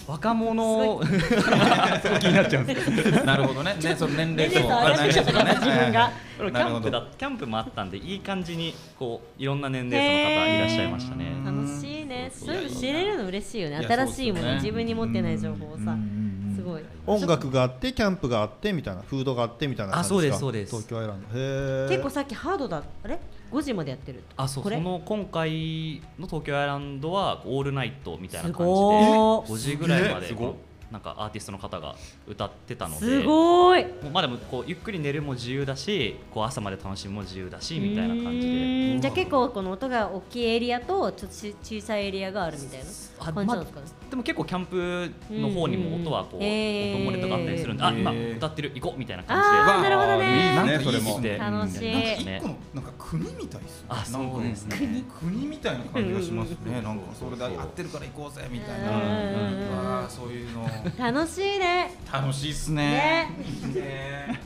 若者。気になっちゃうんです。なるほどね。ねその年齢層上がってきちゃったから自分が。キなるほど。ャンプだキャンプもあったんでいい感じにこういろんな年齢層の方いらっしゃいましたね。楽しいね。そういうの知れるの嬉しいよね。新しいもの自分に持ってない情報をさすごい。音楽があってキャンプがあってみたいなフードがあってみたいな感じあそうですそうです。東京アイランド。へえ結構さっきハードだあれ？5時までやってる。あそうこれ？その今回の東京アイランドはオールナイトみたいな感じすでごー。5時ぐらいまで。すごっなんかアーティストの方が歌ってたのすでごい。もうまあでもこうゆっくり寝るも自由だしこう朝まで楽しむも自由だしみたいな感じで。んじゃあ結構この音が大きいエリアとちょっとち小さいエリアがあるみたいなあ感じなんですか？ねでも結構キャンプの方にも音はこう音漏れとかあったりするんであ今歌ってる？行こうみたいな感じで。なるほどいいねなんかい。いねそれも。ですね楽しい。なんか国みたいですね。あそうですね。国みたいな感じがしますね。なんかそれでやってるから行こうぜみたいな。うん。そういうの楽しいね。楽しいっすね。ね。ね。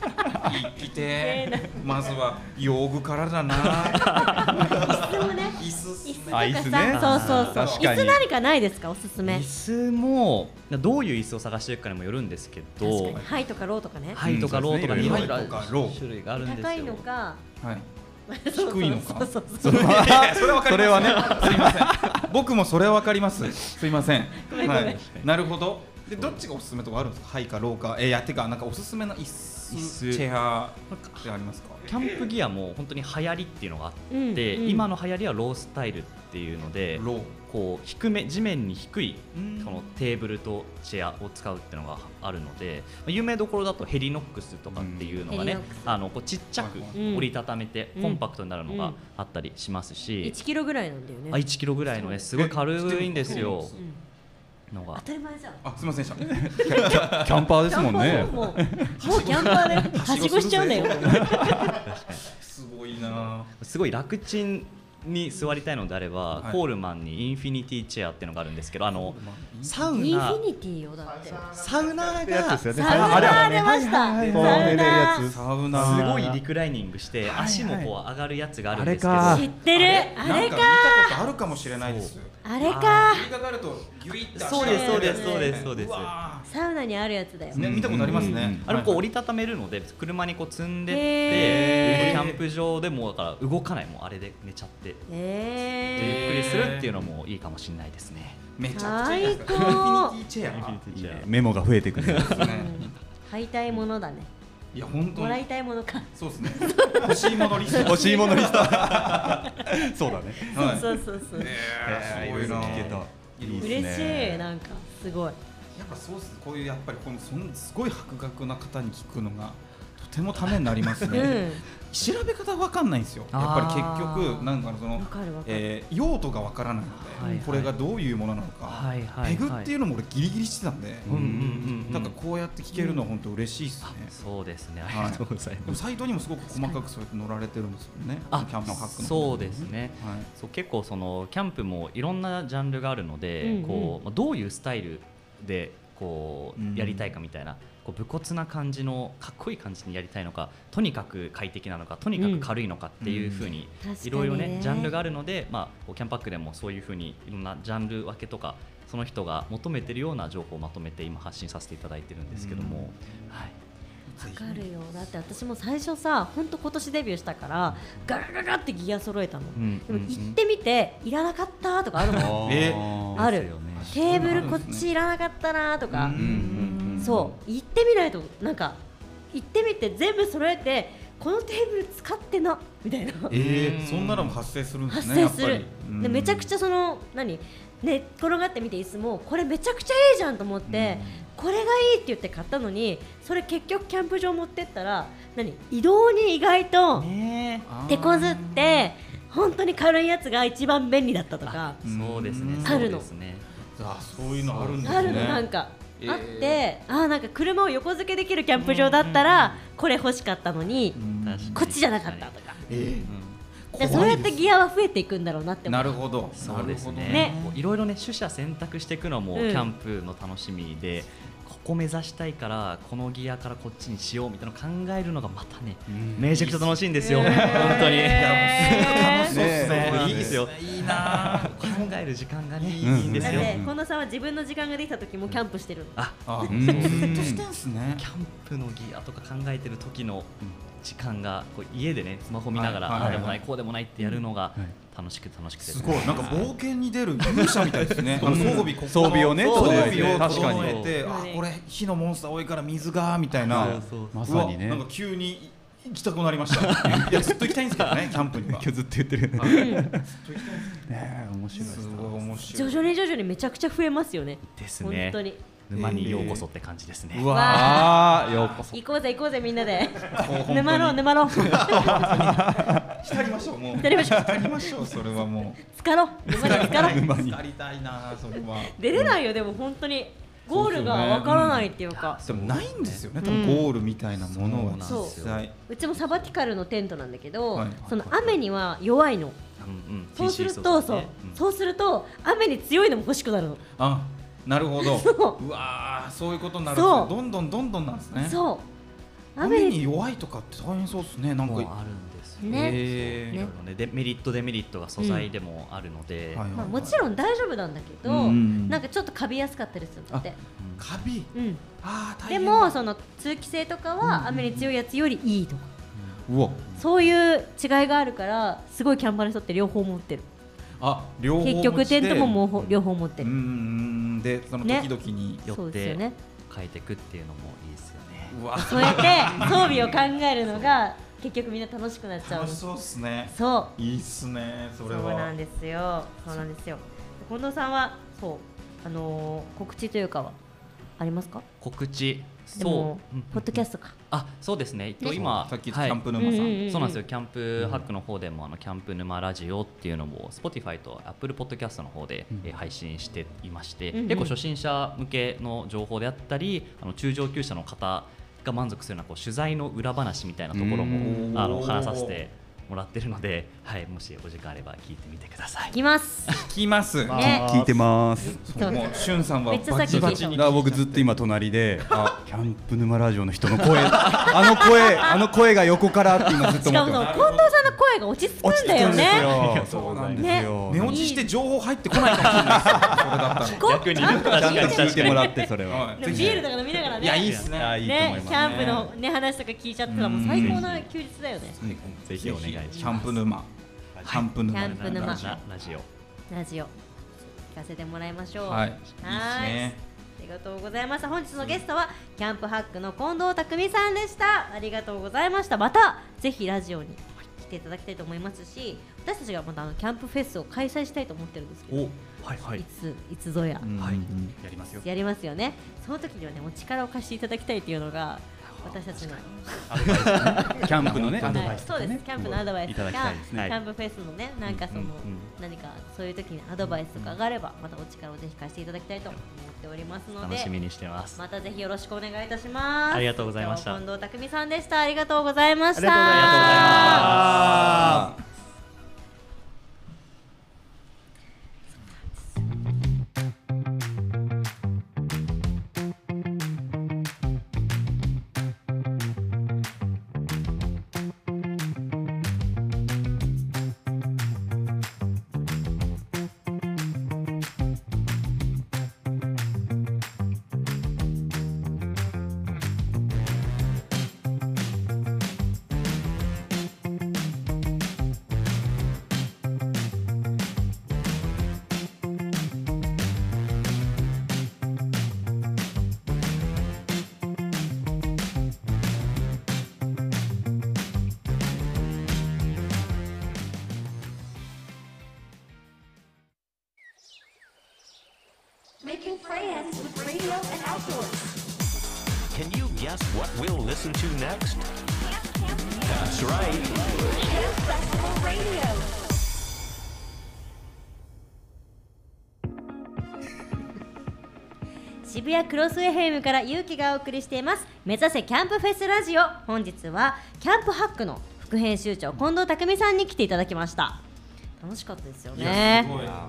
生きてまずは用具からだな。椅子もね。椅子椅子とねあ椅子ね。かさそうそう。そう椅子何かないですか？おすすめ。椅子もどういう椅子を探していくかにもよるんですけどハイとかローとかね。ハイとかローとかうんいろいろ種類があるんですよ。高いのか。はい。低いのか。それはそれはね。すいません。僕もそれはわかります。すいません。はい。なるほどでどっちがおすすめとかあるんですか？ハイかローかえーいやてかなんかおすすめの椅子。チェア。ってありますか？キャンプギアも本当に流行りっていうのがあって、うんうん。今の流行りはロースタイルっていうのでロー。こう低め地面に低いうん。このテーブルとチェアを使うっていうのがあるのでまあ有名どころだとヘリノックスとかっていうのがねうんあのこうちっちゃくうん。折りたためてうん。コンパクトになるのがうんあったりしますし、1キロぐらいなんだよね。あ1キロぐらいのねすごい軽いんですよ。うんのが。当たり前じゃん。あすみませんでした。キャンパーですもんね。もうもうキャンパーではしごしちゃうんだよすごいな。すごい楽ちんに座りたいのであれば、はい。コールマンにインフィニティチェアっていうのがあるんですけどあのサウインフナィニティよだって。サウナがですよね。サウナあれは出ました。サウナつサウナすごいリクライニングして足もこう上がるやつがあるんですけど、あ知ってる。あれ？か。なんか見たことあるかもしれないですあれか。振りかかるとギュそうですそうですねそうですそうです。わサウナにあるやつだよ。ーね見たことありますね。あれもこうはい。折りたためるので車にこう積んでってへキャンプ場でもだから動かないもうあれで寝ちゃってでえゆっくりするっていうのもいいかもしれないですね。めちゃくちゃいいです最高。インフィニティチェア。いいねメモが増えてくる。ね。買いたいものだねいや本当もらいにたいものか。そうですね。欲しいものリスト。欲しいものリスト。そうだね。はい。そうそうそうえーすごいな聞けた。いい嬉ですね。しいなんかすごい。やっぱそうっす。こういうやっぱりこのそんすごい博学な方に聞くのがとてもためになりますね、うん調べ方わかんないんですよ。やっぱり結局なんかそのえー用途がわからないので、はいはい。これがどういうものなのか、はいはいはい。ペグっていうのも俺ギリギリしてたんで、うんうんうんうん。なんかこうやって聞けるのは本当嬉しいですね、そうですね。あはい。りがとうございます。サイトにもすごく細かくそうやって載られてるんですよね。あキャンプのハックのそうですね。はいそう結構そのキャンプもいろんなジャンルがあるので、うんうん。こうまあどういうスタイルでこうんうやりたいかみたいな、こう武骨な感じのかっこいい感じにやりたいのかとにかく快適なのかとにかく軽いのかっていうふうにいろいろねジャンルがあるので、まあ、キャンパックでもそういうふうにいろんなジャンル分けとかその人が求めてるような情報をまとめて今発信させていただいてるんですけども、はい、わかるよ。だって私も最初さ本当今年デビューしたからガラガラってギア揃えたの、うんでも行ってみていらなかったとかあるもんえある。テーブルこっちいらなかったなとか、そう。行ってみないとなんか行ってみて全部揃えてこのテーブル使ってなみたいな。えー、そんなのも発生するんです発生する。ねやっぱり、うん。でめちゃくちゃその何寝っ転がってみて椅子もこれめちゃくちゃいいじゃんと思って、これがいいって言って買ったのにそれ結局キャンプ場持ってったら何？移動に意外と手こずって本当に軽いやつが一番便利だったとか。そうですね。うん。あるのそうですね。あそういうのあるんですね。あるの。なんか、えー。あってあーなんか車を横付けできるキャンプ場だったらこれ欲しかったのにこっちじゃなかったとか。えでそうやってギアは増えていくんだろうなってー、思う。なるほど。そうですね。いろいろね取捨選択していくのもキうん。ャンプの楽しみで、ここ目指したいからこのギアからこっちにしようみたいなのを考えるのがまたね、めちゃくちゃ楽しいんですよ、本当に。楽しそうですねねいいですよ。いいな。考える時間がね、いうんいんですよ。近藤さん。は自分の時間ができた時もキャンプしてる。のあ、ずっとしてんすね。キャンプのギアとか考えてる時の時間がこう家でねスマホ見ながら、はいはいああでもないこうでもないってやるのがい楽しくて楽しくて、すごい。なんか冒険に出る勇者みたいですね。あの装備ここの装備をね。装備を整えてあこれ火のモンスター多いから水がみたいな。まさにね。なんか急に行きたくなりました。いやずっと行きたいんですけどねキャンプには。今日ずっと言ってるねはいねえ面白いす。ごい面白徐い々に徐々にめちゃくちゃ増えますよね。本ですね。当に沼にようこそって感じですね。うわああようこそ。行こうぜ行こうぜみんなで。沼ろう沼ろう。浸りましょうもう。浸りましょう。浸りましょうそれはもう。浸かろう。沼に浸かろう沼に 浸りたいなそれは。出れないよでも本当に。ゴールがわからないっていうか。でもないんですよね。多うん。分ゴールみたいなものがそう。実際。うちもサバティカルのテントなんだけど、はい。その雨には弱いの。うんうん。そうするとそう。ね。ん。そうすると雨に強いのも欲しくなるの。あなるほど。そう。うわーそういうことになるんそうですね。どんどんどんどんなんですね。そう。雨雨にに弱いとかって大変そうですね。なんか。あるんですよ。ね。いろいろね。でメリットデメリットが素材でもあるので、はいまあ、もちろん大丈夫なんだけど、なんかちょっとカビやすかったりするんだって、カビ？うん、であー大変だ。もその通気性とかは雨に強いやつよりいいとか、うわ。そういう違いがあるからすごいキャンパーの人って両方持ってる。あ両方結局テントもも両方持ってる、うんうんでそのね。時々によってそうですよね。変えていくっていうのもいいですよね。うわ。そうやって装備を考えるのが結局みんな楽しくなっちゃう。の楽しそうっすね。そう。いいっすねそそうれはなんですよ。そうなんですよ。近藤さんはそうあのー告知というかはありますか？告知そう、うんポッドキャストか。あそうですね、えっと、そう。今さっきキャンプ沼さん、そうなんですよ、キャンプハックの方でも、あのキャンプ沼ラジオっていうのを Spotify と Apple Podcast の方で、えー配信していまして、結構初心者向けの情報であったり、あの中上級者の方が満足するようなこう取材の裏話みたいなところうん。もあの話させてもらってるので、はい、もしお時間あれば聞いてみてください。い。きます。聞きます、ね。聞いてます。もうしゅんさんはバチバチに。だから僕ずっと今隣であキャンプ沼ラジオの人の声あの声あの声が横からって今ずっとしか思ってます。近藤さんの声が落ち着くんだよね。よ。そうなんですよ。寝落ちして情報入ってこないかもしれない。でれだったら逆にね。ちゃんとちゃんと確かに。聞いてもらってそれは。ビールとか飲みながらね。いやいいっすね。あいいと思いますね。キャンプのね話とか聞いちゃったらもう最高な休日だよね。ぜひお願いします。キャンプ沼、キャンプ沼。キャンプ沼。ラジオ。ラジオ。ラジオ。聞かせてもらいましょう。はい。い。いっはーいすね。ありがとうございました本日のゲストはキャンプハックの近藤匠さんでした。ありがとうございました。またぜひラジオに来ていただきたいと思いますし私たちがまたあのキャンプフェスを開催したいと思ってるんですけどおはいはい。いついつぞや、うん。はいやりますよ。やりますよね。その時にはねお力を貸していただきたいというのが私たちのキャンプのね。アドバはいそうですイスとかね。キャンプのアドバイス。とかキャンプフェスのねなんかその、うんうん何かそういう時にアドバイスとかがあればまたお力をぜひ貸していただきたいと思っておりますので楽しみにしてます。またぜひよろしくお願いいたします。ありがとうございました。近藤匠さんでした。ありがとうございました。ありがとうございました「Making friends with radio and outdoors. Can you guess what we'll listen to next? Camp Camp That's right. Camp Festival Radio. 渋谷クロス FM から勇気がお送りしています目指せキャンプフェスラジオ本日はキャンプハックの副編集長近藤匠さんに来ていただきました楽しかったですよいやねすごいいや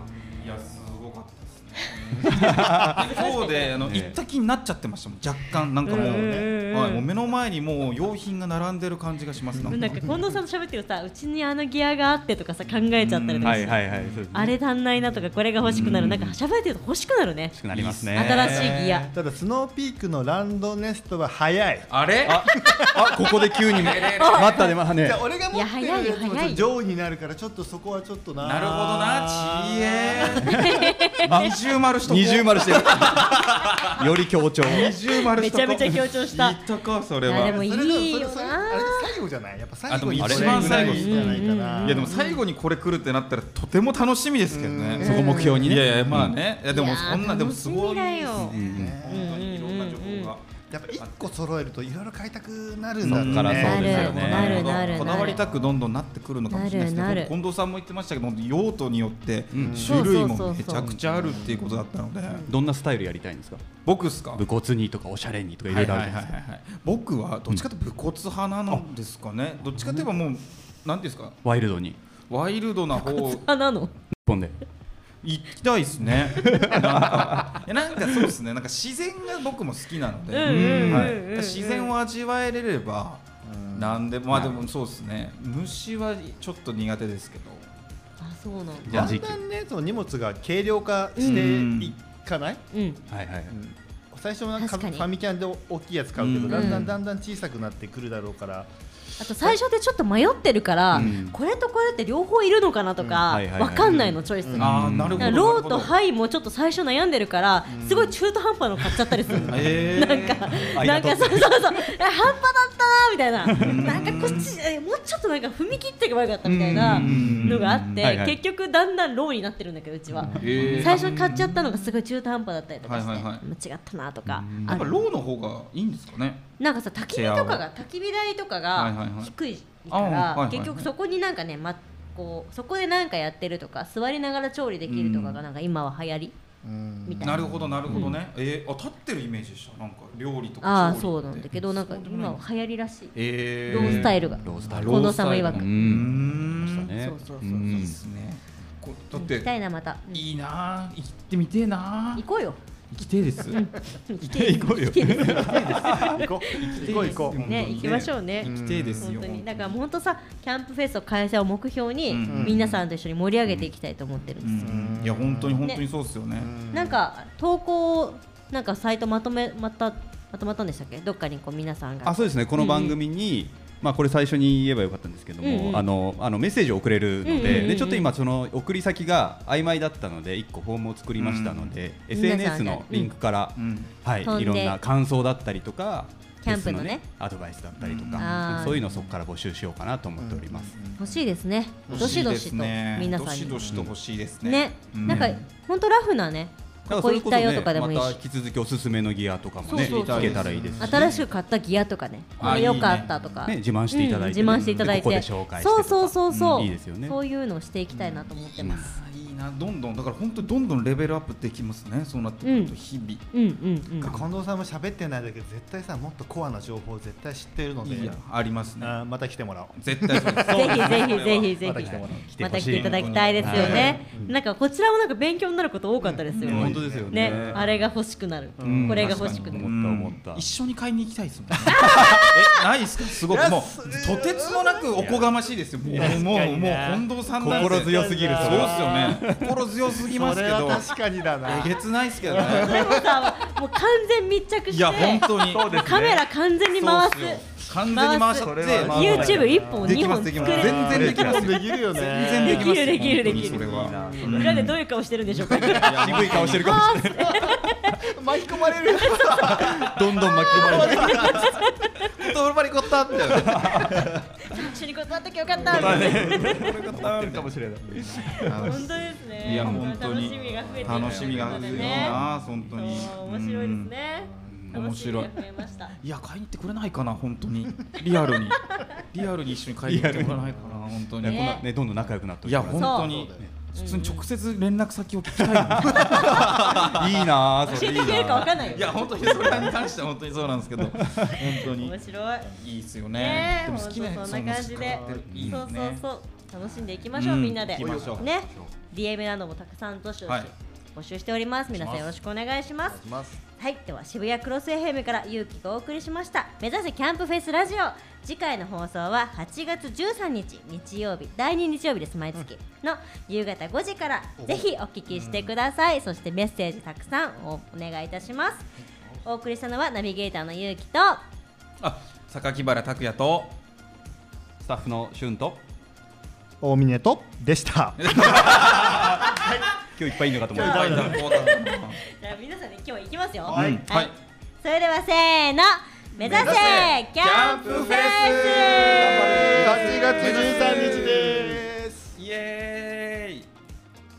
そうであのええ行った気になっちゃってましたもん若干なんかもう,、はい、もう目の前にもう用品が並んでる感じがしますなんか。なんか近藤さんと喋ってるとさうちにあのギアがあってとかさ考えちゃったりとかしてはいはいはい。そうですね。あれ足んないなとかこれが欲しくなる。なんか喋ってると欲しくなるね。欲しくなりますね。新しいギア。ただスノーピークのランドネストは早い。あれ？ああここで急に 待ったでまあね。じゃあ俺が持ってるやついや早いよ早いよ。も上位になるからちょっとそこはちょっとな。なるほどなちえ二重丸しとこう。二重丸してる。より強調。二重丸しとこう。めちゃめちゃ強調した。言ったかそれは。いやでもいそれいよそれそれなあれ最後じゃないやっぱ最後にあでも一番最後じゃないかな、いやでも最後にこれ来るってなったらとても楽しみですけどねそこ目標にねいやいやまあねいやでもいやーそんなでもすごいです楽しみだよね本当にいろんな情報がやっぱ一個揃えるといろいろ買いたくなるんだね。からそうですよね。なるなるこだわりたくどんどんなってくるのかもしれないですなるなる。ね近藤さんも言ってましたけど用途によってん種類もめちゃくちゃあるっていうことだったので。どんなスタイルやりたいんですか？僕っすか？武骨にとかおしゃれにとかいろいろあるじゃないですか。はい僕はどっちかというと武骨派なんですかね。どっちかといえばもうなんですか？ワイルドに。ワイルドな方。あなの？一本で行きたいですね。なんかいやなんかそうですね。なんか自然が僕も好きなので、自然を味わえれれば、なんでまあでもそうですね。虫はちょっと苦手ですけど。あそうなんだ。だんだんねその荷物が軽量化していかない、うん。はいはいはい。最初はなんかファミキャンで大きいやつ買うけど、うん。だんだんだんだん小さくなってくるだろうから、あと最初でちょっと迷ってるから、うん。これとこれって両方いるのかなとうん。かはいはいはい。わかんないのチョイス。が。ああなるほど。だからローとハイもちょっと最初悩んでるから、すごい中途半端の買っちゃったりするの。えー。なんか、間なんかそうそうそう、え半端だったなみたいな、なんかこっち、えもうちょっとなんか踏み切っていけばよかったみたいなのがあって、はいはい。結局だんだんローになってるんだけど、うちは。えー。最初に買っちゃったのがすごい中途半端だったりとかして、はいはいはい。もう違ったなとか、やっぱローの方がいいんですかね。なんかさ焚き火とかが焚き火台とかはいがはいはい低いからはいはい結局そこになんかね、ま、こうそこでなんかやってるとか座りながら調理できるとかがなんか今は流行りうん。みたいな。なるほどなるほどね。えーあ立ってるイメージでした？なんか料理とか。ああ調理って。そうなんだけどなんか今は流行りらしい。えロースタイルが。ロースタイル。近藤さんも曰くうん。ねそうそうそうそう。ですね。こだっ行きたていなまた。うん。いいなあ行ってみてえなあ行こうよ。行きてえです。行きて行こうよ。行こう。行こう。行こう。ね行きましょうね。行きてえですよ。本当に。だから本当さキャンプフェスト開催を目標に、うん。皆さんと一緒に盛り上げていきたいと思ってるんうですいや本当に本当にそうですよね。なんか投稿をなんかサイトまとめまたまとまったんでしたっけ？どっかにこう皆さんが。あそうですね。この番組に、まあ、これ最初に言えばよかったんですけども、うんうん。あのあのメッセージを送れるので,、うんうんうんうん。でちょっと今その送り先が曖昧だったので1個フォームを作りましたので、うん。SNS がのリンクから、うん。はい、いろんな感想だったりとかキャンプのね。フェスアドバイスだったりとあかー。そういうのをそこから募集しようかなと思っております。欲しいですね。どしどしと皆さんどしにどしと欲しいですね。ね、うん。なんか本当ラフなねここ行ったよとかでもいいし。また引き続きおすすめのギアとかもねそうそうそう。聞けたらいいですし、新しく買ったギアとかね。こあれ良かったとか、ね、自慢していただいて、うん自慢していただいて。ここで紹介してとか。そうそうそうそう、んいいですよね。そういうのをしていきたいなと思ってます、などんどんだから本当にどんどんレベルアップできますね。そうなってくると日々。うん、うんうん近藤さんも喋ってないだけど絶対さもっとコアな情報絶対知ってるので。いやありますね。また来てもらおう。絶対そうです。ぜひぜひぜひぜひ。また来てもらおう来てほしい。また来ていただきたいですよね、なんかこちらもなんか勉強になること多かったですよ、うん。本当ですよね。ねあれが欲しくなる、ん。これが欲しくなる。思った思った。一緒に買いに行きたいですもんね。えないですか？すごく。もうとてつもなくおこがましいですよ。もうもうもう近藤さんなんて。心強すぎる。そうですよね。心強すぎますそれはけど。確かにだなえげつないですけどね。でもさもう完全密着していや本当に。カメラ完全に回す完全に回しちゃって。YouTube 一本二本。作れる全然できます。できるよね全然できます。できるできるできる。裏でどういう顔してるんでしょうか 渋い顔してるかもしれない 巻き込まれるどんどん巻き込まれて トルバリコッタって。一緒に断ったきゃよかったみたいな。るかもしれない本当ですねいや本当に。楽しみが増えて楽しみが増えるな本当に。面白いですね。うん面白い。いや買いに行ってくれないかな本当に。リアルに。リアルに一緒に買いに行ってくれないかな本当に。ね。どんどん仲良くなっておいやります本当に普通に直接連絡先を聞きたいな。いいなあそれいい教えてくれるかわなかんないよ。いや本当にそれに関しては本当にそうなんですけど。本当に。面白い。いいですよね。ね。えでも好きなそんな感じで。そうそうね。そう。楽しんでいきましょう、うん。みんなで。行きましょう。ね。DM などもたくさんどしどし。はい募集しております。皆さんよろしくお願いします。はい。では渋谷クロス FM から勇気がお送りしました。目指せキャンプフェスラジオ。次回の放送は8月13日日曜日。第2日曜日です毎月。の夕方5時から。ぜひお聞きしてください、そしてメッセージたくさんおお願いいたします。お送りしたのはナビゲーターの勇気とあ榊原拓也とスタッフの俊と大峰とでした。今日いっぱいいるのかと思った。じゃあ皆さんで今日は行きますよ。はい。はい。それではせーの。目指せ目指せキャンプフェス。キャンプフェス8月13日です